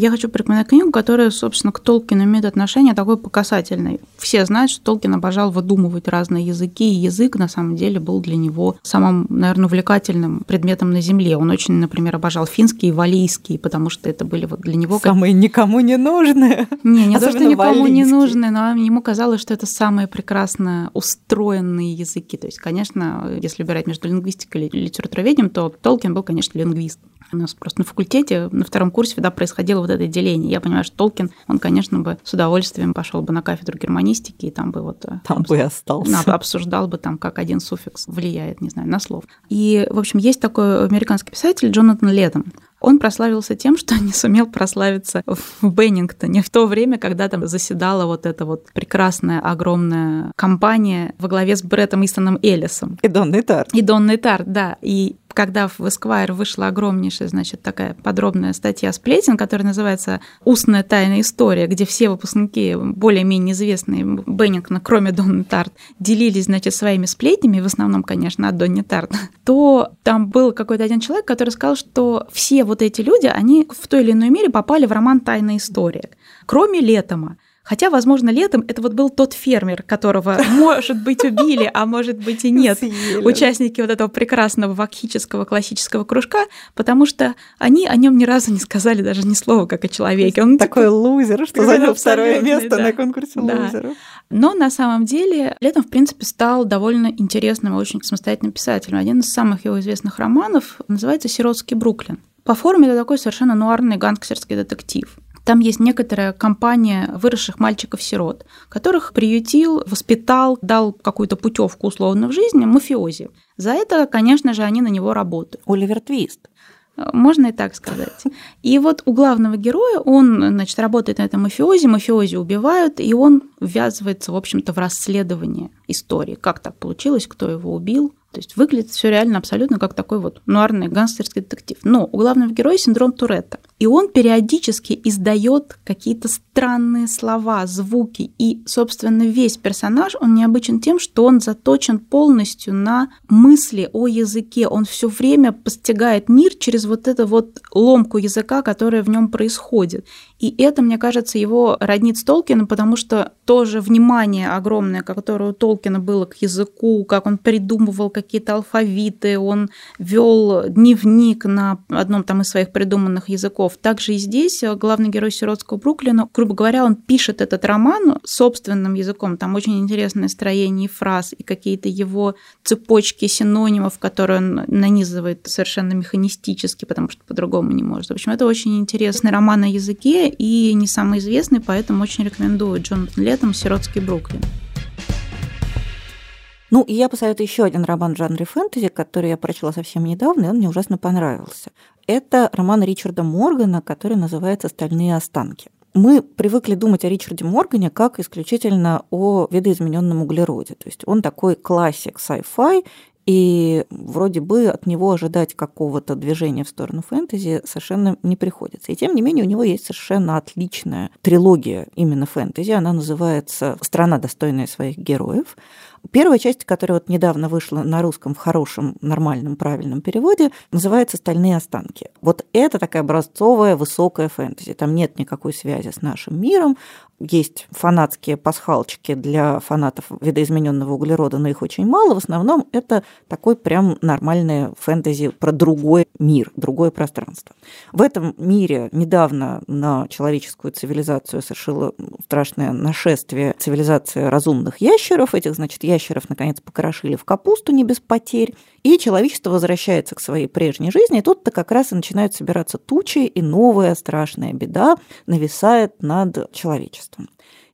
Я хочу порекомендовать книгу, которая, собственно, к Толкину имеет отношение такое показательное. Все знают, что Толкин обожал выдумывать разные языки, и язык, на самом деле, был для него самым, наверное, увлекательным предметом на Земле. Он очень, например, обожал финский и валийский, потому что это были вот для него... Самые никому не нужные. Не, не то, что никому валийский. не нужные, но ему казалось, что это самые прекрасно устроенные языки. То есть, конечно, если выбирать между лингвистикой и литературоведением, то Толкин был, конечно, лингвист. У нас просто на факультете на втором курсе всегда происходило вот это деление. Я понимаю, что Толкин, он, конечно, бы с удовольствием пошел бы на кафедру германистики и там бы вот... Э, там бы и остался. Обсуждал бы там, как один суффикс влияет, не знаю, на слов. И, в общем, есть такой американский писатель Джонатан Летом. Он прославился тем, что не сумел прославиться в Беннингтоне в то время, когда там заседала вот эта вот прекрасная, огромная компания во главе с Бреттом Истоном Эллисом. И Донной Тарт. И Донной Тарт, да. И когда в Esquire вышла огромнейшая, значит, такая подробная статья сплетен, которая называется «Устная тайная история», где все выпускники, более-менее известные Беннингтона, кроме Донны Тарт, делились, значит, своими сплетнями, в основном, конечно, от Донни Тарт, то там был какой-то один человек, который сказал, что все вот эти люди, они в той или иной мере попали в роман «Тайная история», кроме Летома. Хотя, возможно, летом это вот был тот фермер, которого, может быть, убили, а может быть и нет, участники вот этого прекрасного вакхического классического кружка, потому что они о нем ни разу не сказали даже ни слова, как о человеке. Он такой типа, лузер, что занял второе место да. на конкурсе да. лузеров. Но на самом деле летом, в принципе, стал довольно интересным и очень самостоятельным писателем. Один из самых его известных романов называется «Сиротский Бруклин». По форме это такой совершенно нуарный гангстерский детектив. Там есть некоторая компания выросших мальчиков-сирот, которых приютил, воспитал, дал какую-то путевку условно в жизни мафиози. За это, конечно же, они на него работают. Оливер Твист. Можно и так сказать. И вот у главного героя, он, значит, работает на этом мафиози, мафиози убивают, и он ввязывается, в общем-то, в расследование истории. Как так получилось, кто его убил, то есть выглядит все реально абсолютно как такой вот нуарный гангстерский детектив. Но у главного героя синдром Туретта. И он периодически издает какие-то странные слова, звуки. И, собственно, весь персонаж, он необычен тем, что он заточен полностью на мысли о языке. Он все время постигает мир через вот эту вот ломку языка, которая в нем происходит. И это, мне кажется, его роднит с Толкином, потому что тоже внимание огромное, которое у Толкина было к языку, как он придумывал какие-то алфавиты, он вел дневник на одном там из своих придуманных языков. Также и здесь главный герой сиротского Бруклина, грубо говоря, он пишет этот роман собственным языком. Там очень интересное строение фраз и какие-то его цепочки синонимов, которые он нанизывает совершенно механистически, потому что по-другому не может. В общем, это очень интересный роман о языке, и не самый известный, поэтому очень рекомендую Джонатан Летом «Сиротский Бруклин». Ну, и я посоветую еще один роман в жанре фэнтези, который я прочла совсем недавно, и он мне ужасно понравился. Это роман Ричарда Моргана, который называется «Стальные останки». Мы привыкли думать о Ричарде Моргане как исключительно о видоизмененном углероде. То есть он такой классик sci-fi, и вроде бы от него ожидать какого-то движения в сторону фэнтези совершенно не приходится. И тем не менее у него есть совершенно отличная трилогия именно фэнтези. Она называется «Страна, достойная своих героев». Первая часть, которая вот недавно вышла на русском в хорошем, нормальном, правильном переводе, называется «Стальные останки». Вот это такая образцовая, высокая фэнтези. Там нет никакой связи с нашим миром. Есть фанатские пасхалочки для фанатов видоизмененного углерода, но их очень мало. В основном это такой прям нормальный фэнтези про другой мир, другое пространство. В этом мире недавно на человеческую цивилизацию совершило страшное нашествие цивилизации разумных ящеров. Этих, значит, ящеров наконец покрошили в капусту не без потерь, и человечество возвращается к своей прежней жизни, и тут-то как раз и начинают собираться тучи, и новая страшная беда нависает над человечеством.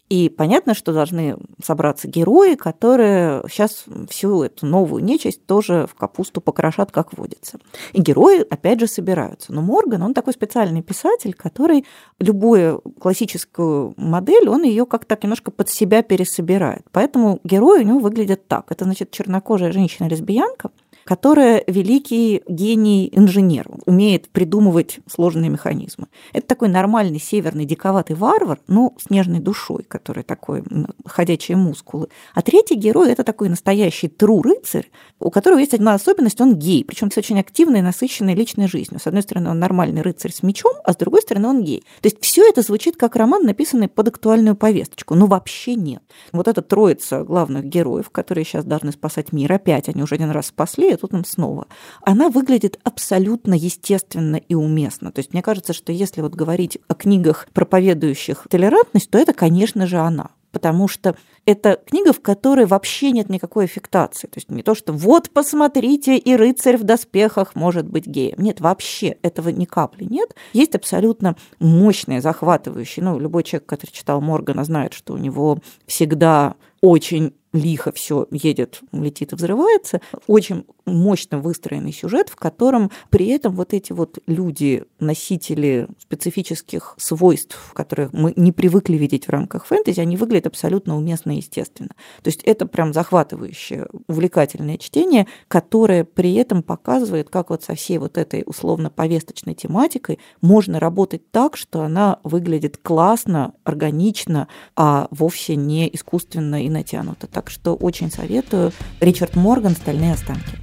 И понятно, что должны собраться герои, которые сейчас всю эту новую нечисть тоже в капусту покрошат, как водится. И герои, опять же, собираются. Но Морган, он такой специальный писатель, который любую классическую модель, он ее как-то немножко под себя пересобирает. Поэтому герои у него выглядят так. Это, значит, чернокожая женщина-лесбиянка, которая великий гений инженер, умеет придумывать сложные механизмы. Это такой нормальный северный диковатый варвар, но с нежной душой, который такой ходячие мускулы. А третий герой – это такой настоящий тру рыцарь, у которого есть одна особенность – он гей, причем с очень активной, насыщенной личной жизнью. С одной стороны, он нормальный рыцарь с мечом, а с другой стороны, он гей. То есть все это звучит как роман, написанный под актуальную повесточку. Но вообще нет. Вот эта троица главных героев, которые сейчас должны спасать мир, опять они уже один раз спасли, а тут нам снова, она выглядит абсолютно естественно и уместно. То есть мне кажется, что если вот говорить о книгах, проповедующих толерантность, то это, конечно же, она потому что это книга, в которой вообще нет никакой аффектации. То есть не то, что вот, посмотрите, и рыцарь в доспехах может быть геем. Нет, вообще этого ни капли нет. Есть абсолютно мощные, захватывающие. Ну, любой человек, который читал Моргана, знает, что у него всегда очень лихо все едет, летит и взрывается. Очень мощно выстроенный сюжет, в котором при этом вот эти вот люди, носители специфических свойств, которых мы не привыкли видеть в рамках фэнтези, они выглядят абсолютно уместно и естественно. То есть это прям захватывающее, увлекательное чтение, которое при этом показывает, как вот со всей вот этой условно-повесточной тематикой можно работать так, что она выглядит классно, органично, а вовсе не искусственно и натянуто. Так что очень советую. Ричард Морган «Стальные останки».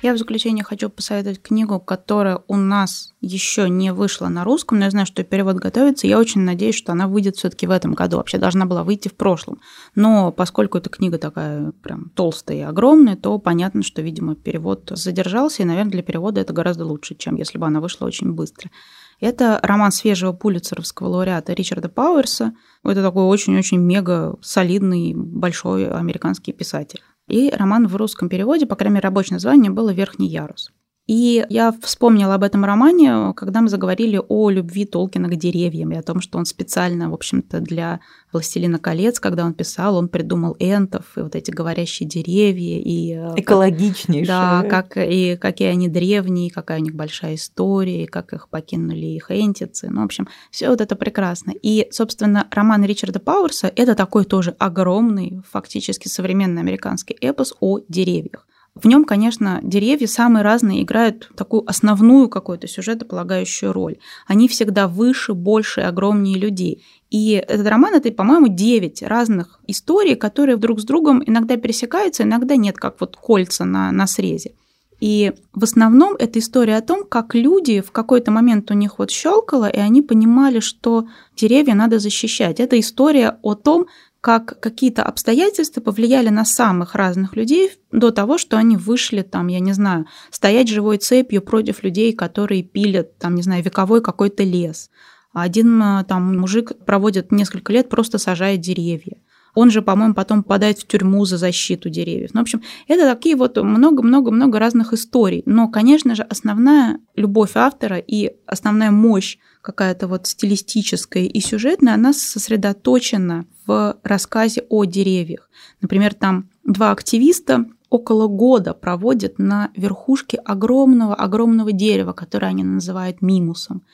Я в заключение хочу посоветовать книгу, которая у нас еще не вышла на русском, но я знаю, что перевод готовится. Я очень надеюсь, что она выйдет все-таки в этом году. Вообще должна была выйти в прошлом. Но поскольку эта книга такая прям толстая и огромная, то понятно, что, видимо, перевод задержался, и, наверное, для перевода это гораздо лучше, чем если бы она вышла очень быстро. Это роман свежего пулицеровского лауреата Ричарда Пауэрса. Это такой очень-очень мега солидный, большой американский писатель. И роман в русском переводе, по крайней мере, рабочее название было «Верхний ярус». И я вспомнила об этом романе, когда мы заговорили о любви Толкина к деревьям и о том, что он специально, в общем-то, для «Властелина колец», когда он писал, он придумал энтов и вот эти говорящие деревья. И, э, Экологичнейшие. Да, как, и какие они древние, какая у них большая история, и как их покинули их энтицы. Ну, в общем, все вот это прекрасно. И, собственно, роман Ричарда Пауэрса – это такой тоже огромный, фактически современный американский эпос о деревьях. В нем, конечно, деревья самые разные играют такую основную какую-то сюжетополагающую роль. Они всегда выше, больше, огромнее людей. И этот роман это, по-моему, 9 разных историй, которые друг с другом иногда пересекаются, иногда нет, как вот кольца на, на срезе. И в основном это история о том, как люди в какой-то момент у них вот щелкало, и они понимали, что деревья надо защищать. Это история о том, как какие-то обстоятельства повлияли на самых разных людей до того, что они вышли там, я не знаю, стоять живой цепью против людей, которые пилят там, не знаю, вековой какой-то лес. Один э, там мужик проводит несколько лет, просто сажая деревья. Он же, по-моему, потом попадает в тюрьму за защиту деревьев. Ну, в общем, это такие вот много-много-много разных историй. Но, конечно же, основная любовь автора и основная мощь какая-то вот стилистическая и сюжетная, она сосредоточена в рассказе о деревьях. Например, там два активиста около года проводят на верхушке огромного-огромного дерева, которое они называют мимусом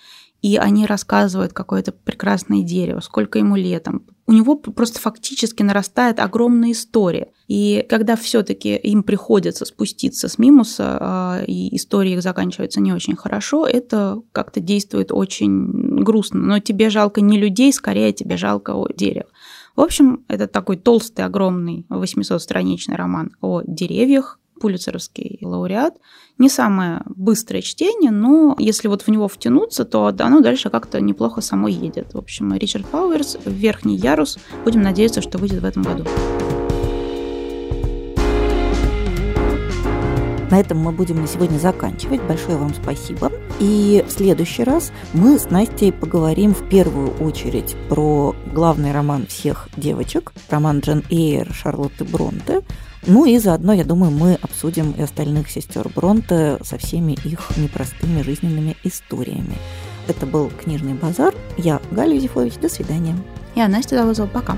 и они рассказывают какое-то прекрасное дерево, сколько ему лет, там, у него просто фактически нарастает огромная история. И когда все-таки им приходится спуститься с мимуса, а, и история их заканчивается не очень хорошо, это как-то действует очень грустно. Но тебе жалко не людей, скорее тебе жалко дерева. В общем, это такой толстый, огромный 800-страничный роман о деревьях, пулицеровский лауреат. Не самое быстрое чтение, но если вот в него втянуться, то оно дальше как-то неплохо само едет. В общем, Ричард Пауэрс, «Верхний ярус». Будем надеяться, что выйдет в этом году. На этом мы будем на сегодня заканчивать. Большое вам спасибо. И в следующий раз мы с Настей поговорим в первую очередь про главный роман всех девочек, роман Джен Эйр Шарлотты Бронте, ну и заодно, я думаю, мы обсудим и остальных сестер Бронте со всеми их непростыми жизненными историями. Это был «Книжный базар». Я Галя Юзефович. До свидания. Я Настя Завозова. Пока.